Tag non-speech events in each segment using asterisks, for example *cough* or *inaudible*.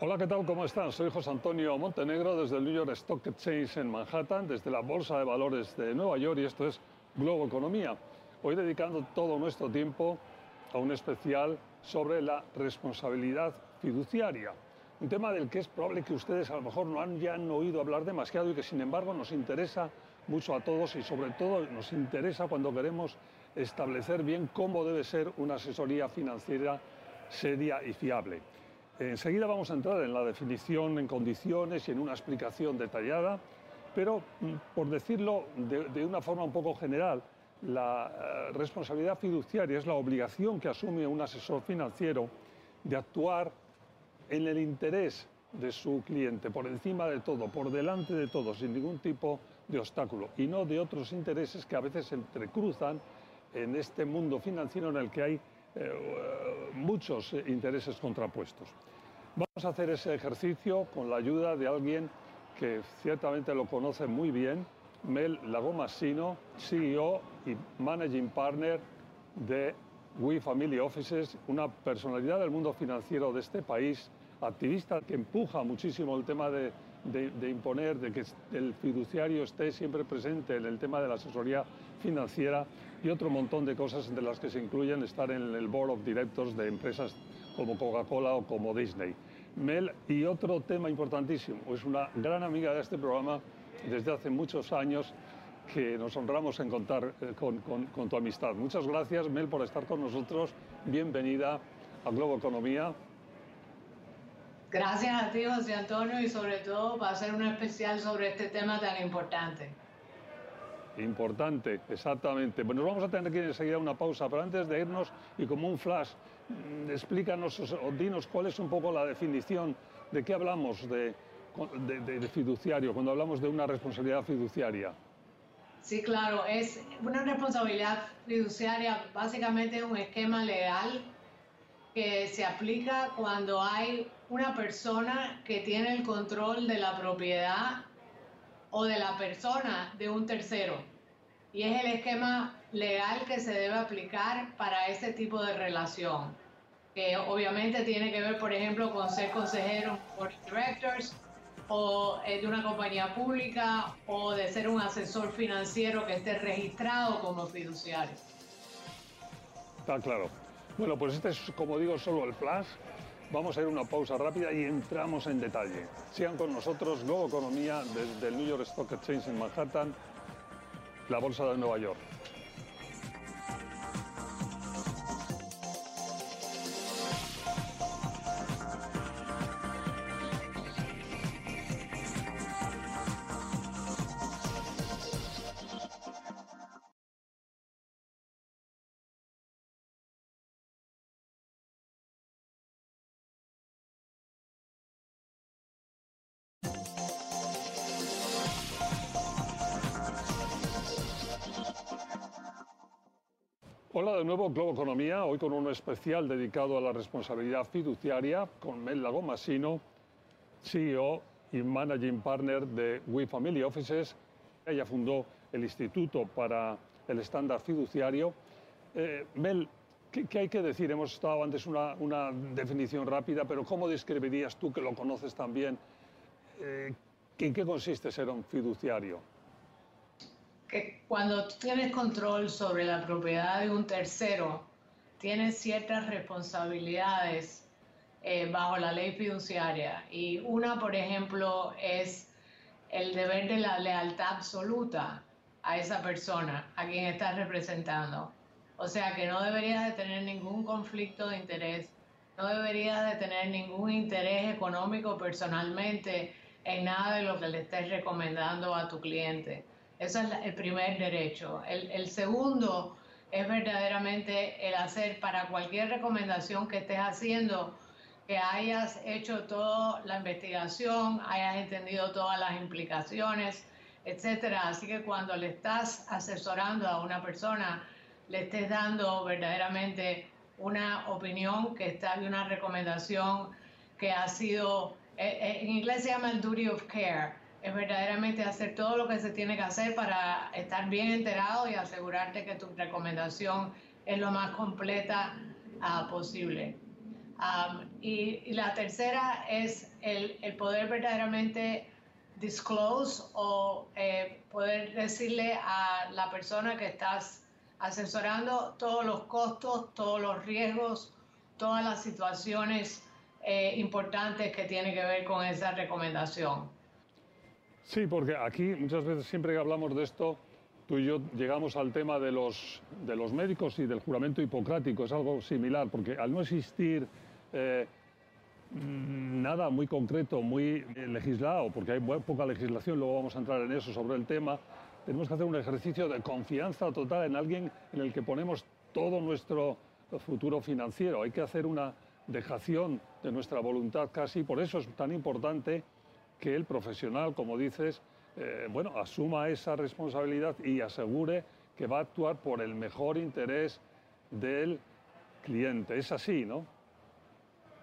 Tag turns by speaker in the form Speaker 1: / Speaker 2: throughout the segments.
Speaker 1: Hola, ¿qué tal? ¿Cómo están? Soy José Antonio Montenegro desde el New York Stock Exchange en Manhattan, desde la Bolsa de Valores de Nueva York y esto es Globo Economía. Hoy dedicando todo nuestro tiempo a un especial sobre la responsabilidad fiduciaria. Un tema del que es probable que ustedes a lo mejor no han, ya han oído hablar demasiado y que sin embargo nos interesa mucho a todos y sobre todo nos interesa cuando queremos establecer bien cómo debe ser una asesoría financiera seria y fiable. Enseguida vamos a entrar en la definición en condiciones y en una explicación detallada, pero mm, por decirlo de, una forma un poco general, la eh, responsabilidad fiduciaria es la obligación que asume un asesor financiero de actuar en el interés de su cliente, por encima de todo, por delante de todo, sin ningún tipo de obstáculo, y no de otros intereses que a veces se entrecruzan en este mundo financiero en el que hay eh, muchos intereses contrapuestos. Vamos a hacer ese ejercicio con la ayuda de alguien que ciertamente lo conoce muy bien, Mel Lagomasino, CEO y Managing Partner de We Family Offices, una personalidad del mundo financiero de este país, activista que empuja muchísimo el tema de, de, imponer, de que el fiduciario esté siempre presente en el tema de la asesoría financiera y otro montón de cosas de las que se incluyen estar en el board of directors de empresas como Coca-Cola o como Disney. Mel, y otro tema importantísimo, es una gran amiga de este programa desde hace muchos años que nos honramos en contar eh, con, con tu amistad. Muchas gracias, Mel, por estar con nosotros. Bienvenida a Globo Economía.
Speaker 2: Gracias a ti, José Antonio, y sobre todo para hacer un especial sobre este tema tan importante.
Speaker 1: Importante, exactamente. Bueno, vamos a tener que ir enseguida una pausa, pero antes de irnos y como un flash, explícanos o dinos cuál es un poco la definición de qué hablamos de, de, fiduciario, cuando hablamos de una responsabilidad fiduciaria.
Speaker 2: Sí, claro, es una responsabilidad fiduciaria, básicamente un esquema legal que se aplica cuando hay una persona que tiene el control de la propiedad o de la persona de un tercero. Y es el esquema legal que se debe aplicar para ese tipo de relación, que obviamente tiene que ver, por ejemplo, con ser consejero por directors o de una compañía pública o de ser un asesor financiero que esté registrado como fiduciario.
Speaker 1: Está claro. Bueno, pues este es, como digo, solo el flash Vamos a ir a una pausa rápida y entramos en detalle. Sigan con nosotros Nuevo Economía desde el New York Stock Exchange en Manhattan, la Bolsa de Nueva York. Hola de nuevo, Globo Economía, hoy con un especial dedicado a la responsabilidad fiduciaria con Mel Lagomasino, CEO y Managing Partner de We Family Offices. Ella fundó el Instituto para el Estándar Fiduciario. Eh, Mel, ¿qué, hay que decir? Hemos estado antes una, una definición rápida, pero ¿cómo describirías tú, que lo conoces también, eh, en qué consiste ser un fiduciario?
Speaker 2: Que cuando tienes control sobre la propiedad de un tercero, tienes ciertas responsabilidades eh, bajo la ley fiduciaria. Y una, por ejemplo, es el deber de la lealtad absoluta a esa persona, a quien estás representando. O sea que no deberías de tener ningún conflicto de interés, no deberías de tener ningún interés económico personalmente en nada de lo que le estés recomendando a tu cliente ese es el primer derecho. El, segundo es verdaderamente el hacer para cualquier recomendación que estés haciendo, que hayas hecho toda la investigación, hayas entendido todas las implicaciones, etcétera. Así que cuando le estás asesorando a una persona, le estés dando verdaderamente una opinión que está y una recomendación que ha sido, eh, eh, en inglés se llama el duty of care, es verdaderamente hacer todo lo que se tiene que hacer para estar bien enterado y asegurarte que tu recomendación es lo más completa uh, posible. Y, la tercera es el, el poder verdaderamente disclose o eh, poder decirle a la persona que estás asesorando todos los costos, todos los riesgos, todas las situaciones eh, importantes que tienen que ver con esa recomendación.
Speaker 1: Sí, porque aquí muchas veces siempre que hablamos de esto, tú y yo llegamos al tema de los, de los médicos y del juramento hipocrático, es algo similar, porque al no existir eh, nada muy concreto, muy legislado, porque hay poca legislación, luego vamos a entrar en eso sobre el tema, tenemos que hacer un ejercicio de confianza total en alguien en el que ponemos todo nuestro futuro financiero. Hay que hacer una dejación de nuestra voluntad casi, por eso es tan importante que el profesional, como dices, eh, bueno, asuma esa responsabilidad y asegure que va a actuar por el mejor interés del cliente. Es así, ¿no?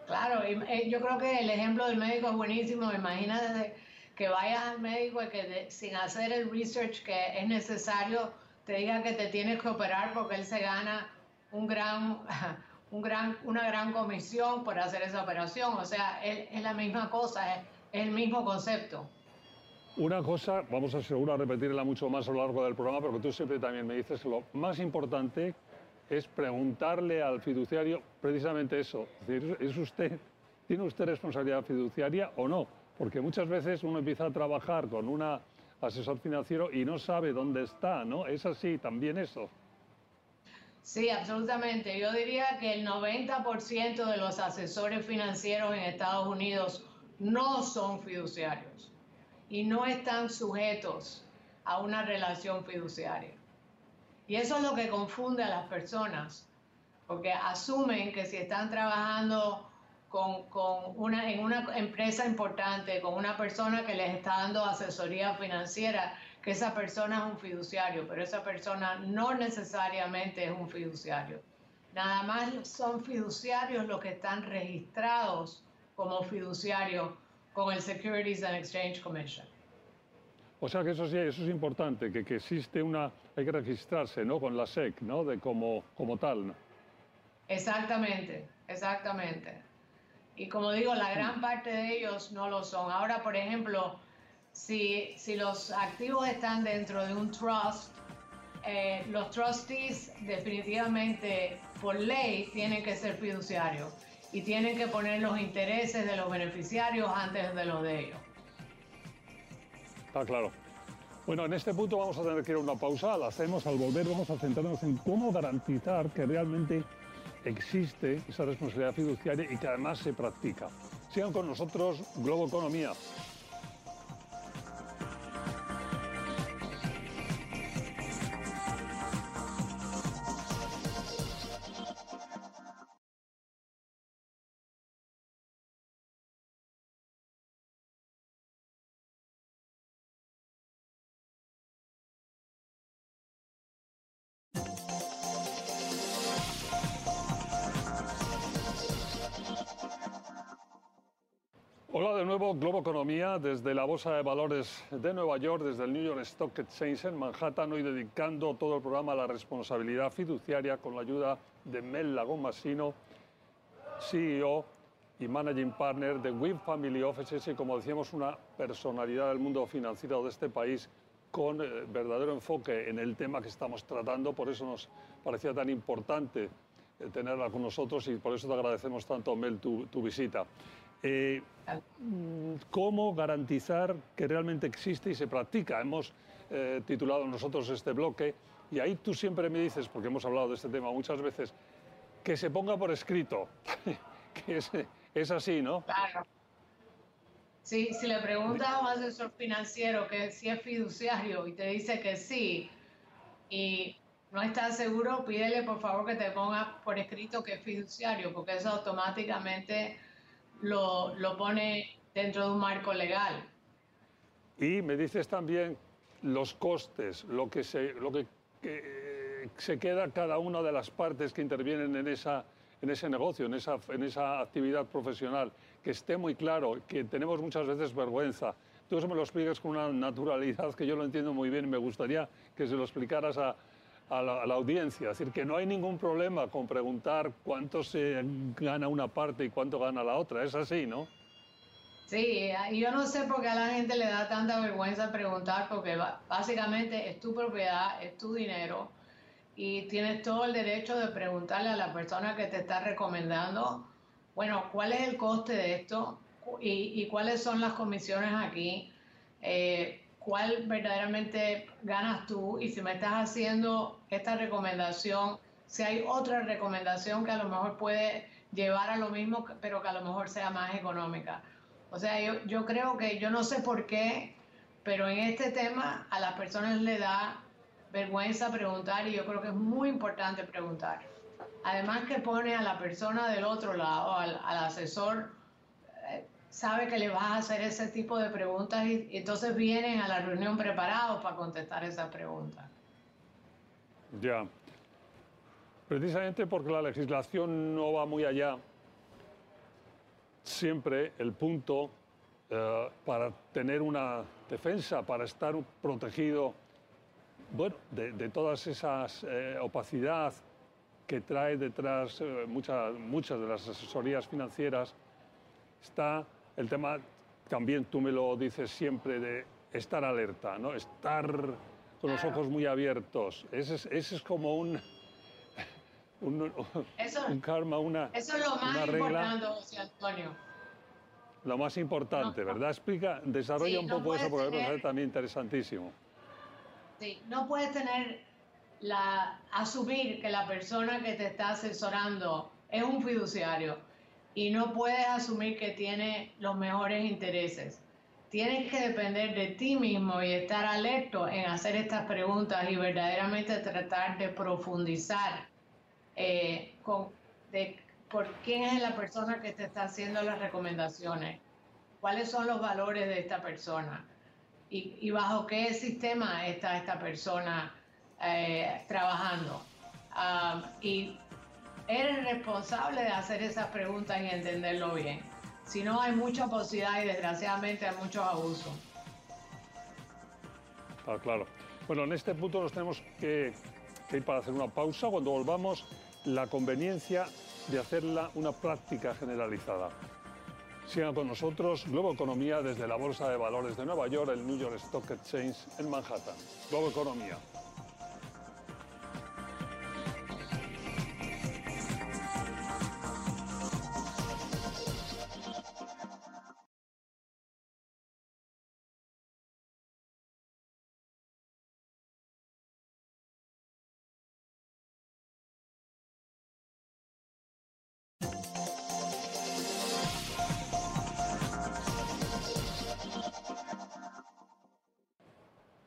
Speaker 2: Claro, eh, yo creo que el ejemplo del médico es buenísimo. Imagínate que vayas al médico y que sin hacer el research que es necesario, te diga que te tienes que operar porque él se gana un gran, *laughs* un gran, una gran comisión por hacer esa operación. O sea, es, la misma cosa, el mismo concepto.
Speaker 1: Una cosa, vamos a asegurar repetirla mucho más a lo largo del programa, porque tú siempre también me dices que lo más importante es preguntarle al fiduciario precisamente eso. Es decir, ¿es usted, ¿tiene usted responsabilidad fiduciaria o no? Porque muchas veces uno empieza a trabajar con un asesor financiero y no sabe dónde está, ¿no? ¿Es así también eso?
Speaker 2: Sí, absolutamente. Yo diría que el 90% de los asesores financieros en Estados Unidos no son fiduciarios y no están sujetos a una relación fiduciaria. Y eso es lo que confunde a las personas, porque asumen que si están trabajando con, una, en una empresa importante, con una persona que les está dando asesoría financiera, que esa persona es un fiduciario, pero esa persona no necesariamente es un fiduciario. Nada más son fiduciarios los que están registrados como fiduciarios con el Securities and Exchange Commission.
Speaker 1: O sea que eso sí, eso es importante, que, que existe una, hay que registrarse, ¿no? Con la SEC, ¿no? De como, como tal, ¿no?
Speaker 2: Exactamente, exactamente. Y como digo, la gran parte de ellos no lo son. Ahora, por ejemplo, si, si los activos están dentro de un trust, eh, los trustees definitivamente por ley tienen que ser fiduciarios y tienen que poner los intereses de los beneficiarios antes de los de ellos.
Speaker 1: Está claro. Bueno, en este punto vamos a tener que ir a una pausa, la hacemos al volver, vamos a centrarnos en cómo garantizar que realmente existe esa responsabilidad fiduciaria y que además se practica. Sigan con nosotros, Globo Economía. Hola de nuevo, Globo Economía, desde la Bolsa de Valores de Nueva York, desde el New York Stock Exchange en Manhattan, hoy dedicando todo el programa a la responsabilidad fiduciaria con la ayuda de Mel Lagón Masino, CEO y Managing Partner de WIB Family Offices y, como decíamos, una personalidad del mundo financiero de este país con eh, verdadero enfoque en el tema que estamos tratando, por eso nos parecía tan importante eh, tenerla con nosotros y por eso te agradecemos tanto, Mel, tu, tu visita. Eh, ¿Cómo garantizar que realmente existe y se practica? Hemos eh, titulado nosotros este bloque y ahí tú siempre me dices, porque hemos hablado de este tema muchas veces, que se ponga por escrito, *laughs* que es, así, ¿no?
Speaker 2: Claro. Sí, si le preguntas a un asesor financiero que si es fiduciario y te dice que sí y no está seguro, pídele por favor que te ponga por escrito que es fiduciario, porque eso automáticamente lo, lo pone dentro de un marco legal.
Speaker 1: Y me dices también los costes, lo que se, lo que, se queda cada una de las partes que intervienen en, esa, en ese negocio, en esa, en esa actividad profesional, que esté muy claro, que tenemos muchas veces vergüenza. Tú eso me lo explicas con una naturalidad que yo lo entiendo muy bien y me gustaría que se lo explicaras a, a la, a la, audiencia. Es decir, que no hay ningún problema con preguntar cuánto se gana una parte y cuánto gana la otra. Es así, ¿no?
Speaker 2: Sí, yo no sé por qué a la gente le da tanta vergüenza preguntar, porque básicamente es tu propiedad, es tu dinero y tienes todo el derecho de preguntarle a la persona que te está recomendando, bueno, ¿cuál es el coste de esto? ¿Y, y cuáles son las comisiones aquí? Eh, ¿Cuál verdaderamente ganas tú? Y si me estás haciendo esta recomendación, si hay otra recomendación que a lo mejor puede llevar a lo mismo, pero que a lo mejor sea más económica. O sea, yo, yo creo que yo no sé por qué, pero en este tema a las personas le da vergüenza preguntar y yo creo que es muy importante preguntar. Además que pone a la persona del otro lado, al, asesor, eh, sabe que le vas a hacer ese tipo de preguntas y, entonces vienen a la reunión preparados para contestar esas preguntas.
Speaker 1: Ya. Precisamente porque la legislación no va muy allá siempre el punto eh, para tener una defensa, para estar protegido bueno, de, de todas esas eh, opacidad que trae detrás eh, muchas, muchas de las asesorías financieras, está el tema, también tú me lo dices siempre, de estar alerta, ¿no? estar con los ojos muy abiertos. Ese es, ese es como un, *laughs* un,
Speaker 2: eso,
Speaker 1: un karma, una
Speaker 2: Eso es lo más
Speaker 1: una regla.
Speaker 2: importante, José Antonio.
Speaker 1: Lo más importante,
Speaker 2: No.
Speaker 1: ¿verdad? Explica, desarrolla
Speaker 2: Sí,
Speaker 1: un
Speaker 2: no
Speaker 1: poco eso porque me
Speaker 2: tener-
Speaker 1: también interesantísimo.
Speaker 2: Sí, no puedes tener la asumir que la persona que te está asesorando es un fiduciario y no puedes asumir que tiene los mejores intereses. Tienes que depender de ti mismo y estar alerto en hacer estas preguntas y verdaderamente tratar de profundizar eh, con, de por quién es la persona que te está haciendo las recomendaciones, cuáles son los valores de esta persona y, y bajo qué sistema está esta persona eh, trabajando. Um, y eres responsable de hacer esas preguntas y entenderlo bien. Si no, hay mucha posibilidad y desgraciadamente hay muchos abusos.
Speaker 1: Ah, claro. Bueno, en este punto nos tenemos que, que ir para hacer una pausa. Cuando volvamos, la conveniencia de hacerla una práctica generalizada. Sigan con nosotros Globo Economía desde la Bolsa de Valores de Nueva York, el New York Stock Exchange en Manhattan. Globo Economía.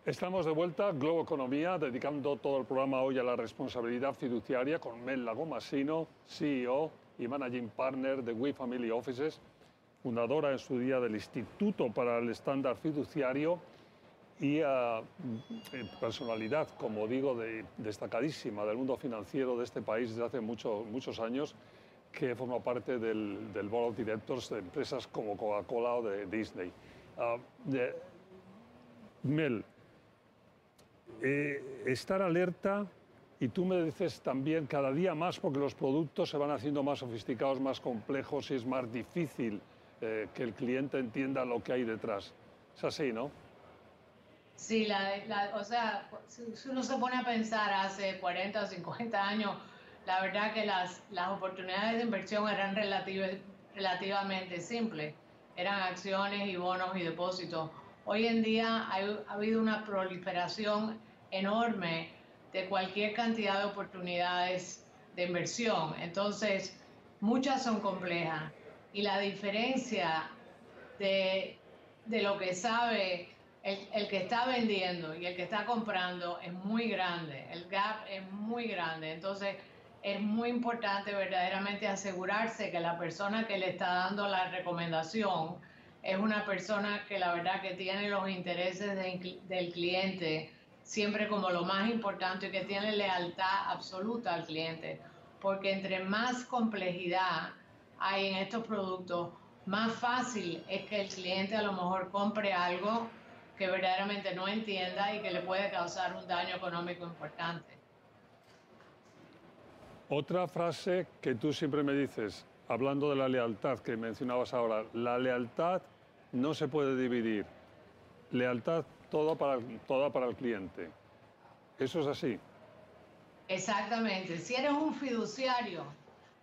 Speaker 1: Estamos de vuelta, Globo Economía, dedicando todo el programa hoy a la responsabilidad fiduciaria con Mel Lagomasino, CEO y Managing Partner de We Family Offices, fundadora en su día del Instituto para el Estándar Fiduciario y eh, personalidad, como digo, de- destacadísima del mundo financiero de este país desde hace mucho- muchos años, que forma parte del, del Board of Directors de empresas como Coca-Cola o de Disney. Ah, de- Mel, eh, estar alerta y tú me dices también cada día más porque los productos se van haciendo más sofisticados, más complejos y es más difícil eh, que el cliente entienda lo que hay detrás. Es así, ¿no?
Speaker 2: Sí, la, la- o sea, si uno se pone a pensar hace 40 o 50 años, la verdad que las, las oportunidades de inversión eran relative- relativamente simples. Eran acciones y bonos y depósitos. Hoy en día ha habido una proliferación enorme de cualquier cantidad de oportunidades de inversión. Entonces, muchas son complejas. Y la diferencia de, de lo que sabe el, el que está vendiendo y el que está comprando es muy grande, el gap es muy grande, entonces es muy importante verdaderamente asegurarse que la persona que le está dando la recomendación es una persona que la verdad que tiene los intereses del cliente siempre como lo más importante y que tiene lealtad absoluta al cliente. Porque entre más complejidad hay en estos productos, más fácil es que el cliente a lo mejor compre algo que verdaderamente no entienda y que le puede causar un daño económico importante.
Speaker 1: Otra frase que tú siempre me dices, hablando de la lealtad que mencionabas ahora, la lealtad no se puede dividir. Lealtad todo para, toda para el cliente. ¿Eso es así?
Speaker 2: Exactamente. Si eres un fiduciario,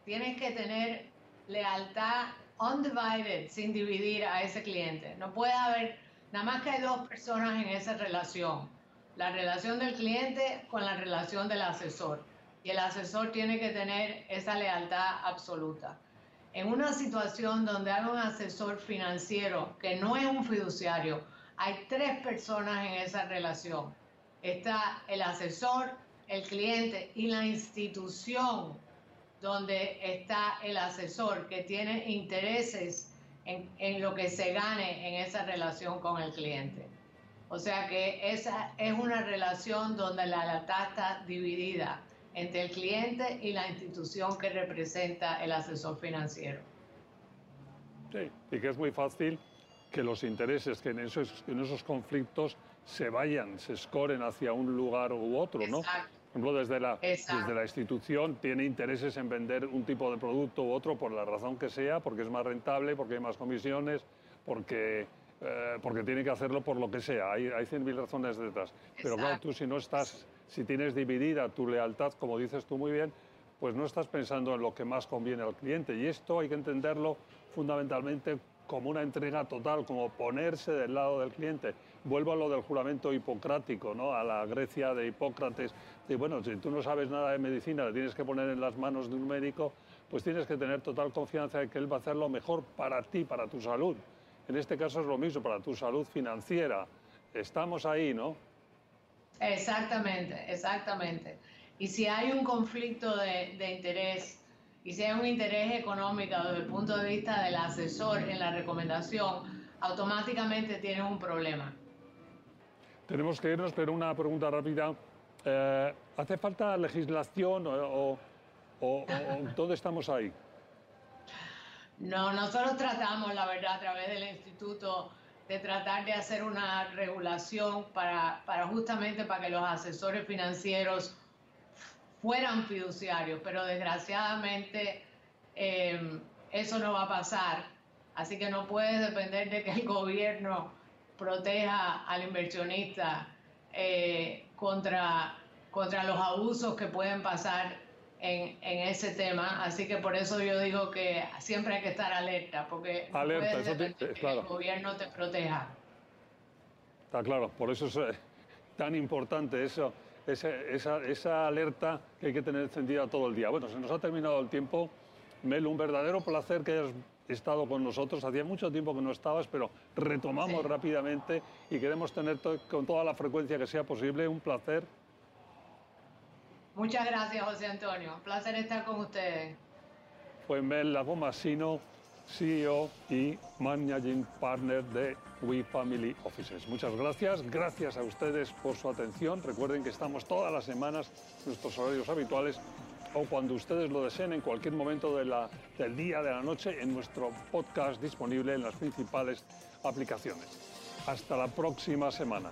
Speaker 2: tienes que tener lealtad undivided, sin dividir a ese cliente. No puede haber, nada más que hay dos personas en esa relación. La relación del cliente con la relación del asesor. Y el asesor tiene que tener esa lealtad absoluta. En una situación donde hay un asesor financiero que no es un fiduciario, hay tres personas en esa relación. Está el asesor, el cliente y la institución donde está el asesor que tiene intereses en, lo que se gane en esa relación con el cliente. O sea que esa es una relación donde la lealtad está dividida entre el cliente y la institución que representa el asesor financiero.
Speaker 1: Sí, y que es muy fácil que los intereses que en esos, en esos conflictos se vayan, se escoren hacia un lugar u otro, ¿no? Por ejemplo, desde la, desde la institución tiene intereses en vender un tipo de producto u otro por la razón que sea, porque es más rentable, porque hay más comisiones, porque, eh, porque tiene que hacerlo por lo que sea. Hay, hay 100.000 razones detrás. Pero claro, tú si no estás, si tienes dividida tu lealtad, como dices tú muy bien, pues no estás pensando en lo que más conviene al cliente. Y esto hay que entenderlo fundamentalmente como una entrega total, como ponerse del lado del cliente. Vuelvo a lo del juramento hipocrático, ¿no? a la Grecia de Hipócrates, de bueno, si tú no sabes nada de medicina, le tienes que poner en las manos de un médico, pues tienes que tener total confianza en que él va a hacer lo mejor para ti, para tu salud. En este caso es lo mismo, para tu salud financiera. Estamos ahí, ¿no?
Speaker 2: Exactamente, exactamente. Y si hay un conflicto de, de interés, y si hay un interés económico desde el punto de vista del asesor en la recomendación, automáticamente tienes un problema.
Speaker 1: Tenemos que irnos, pero una pregunta rápida. Eh, ¿Hace falta legislación o, o, dónde estamos ahí?
Speaker 2: No, nosotros tratamos, la verdad, a través del instituto, de tratar de hacer una regulación para, para justamente para que los asesores financieros fueran fiduciarios, pero desgraciadamente eh, eso no va a pasar. Así que no puede depender de que el gobierno proteja al inversionista eh, contra, contra los abusos que pueden pasar en, en, ese tema. Así que por eso yo digo que siempre hay que estar alerta, porque
Speaker 1: alerta,
Speaker 2: que el gobierno te proteja.
Speaker 1: Está claro, por eso es eh, tan importante eso esa, esa, alerta que hay que tener encendida todo el día. Bueno, se nos ha terminado el tiempo. Mel, un verdadero placer que hayas estado con nosotros. Hacía mucho tiempo que no estabas, pero retomamos rápidamente y queremos tener con toda la frecuencia que sea posible. Un placer.
Speaker 2: Muchas gracias, José Antonio. Un placer estar con ustedes.
Speaker 1: Fue Mel Lagomasino CEO y Managing Partner de We Family Offices. Muchas gracias, gracias a ustedes por su atención. Recuerden que estamos todas las semanas, nuestros horarios habituales, o cuando ustedes lo deseen, en cualquier momento de la, del día, de la noche, en nuestro podcast disponible en las principales aplicaciones. Hasta la próxima semana.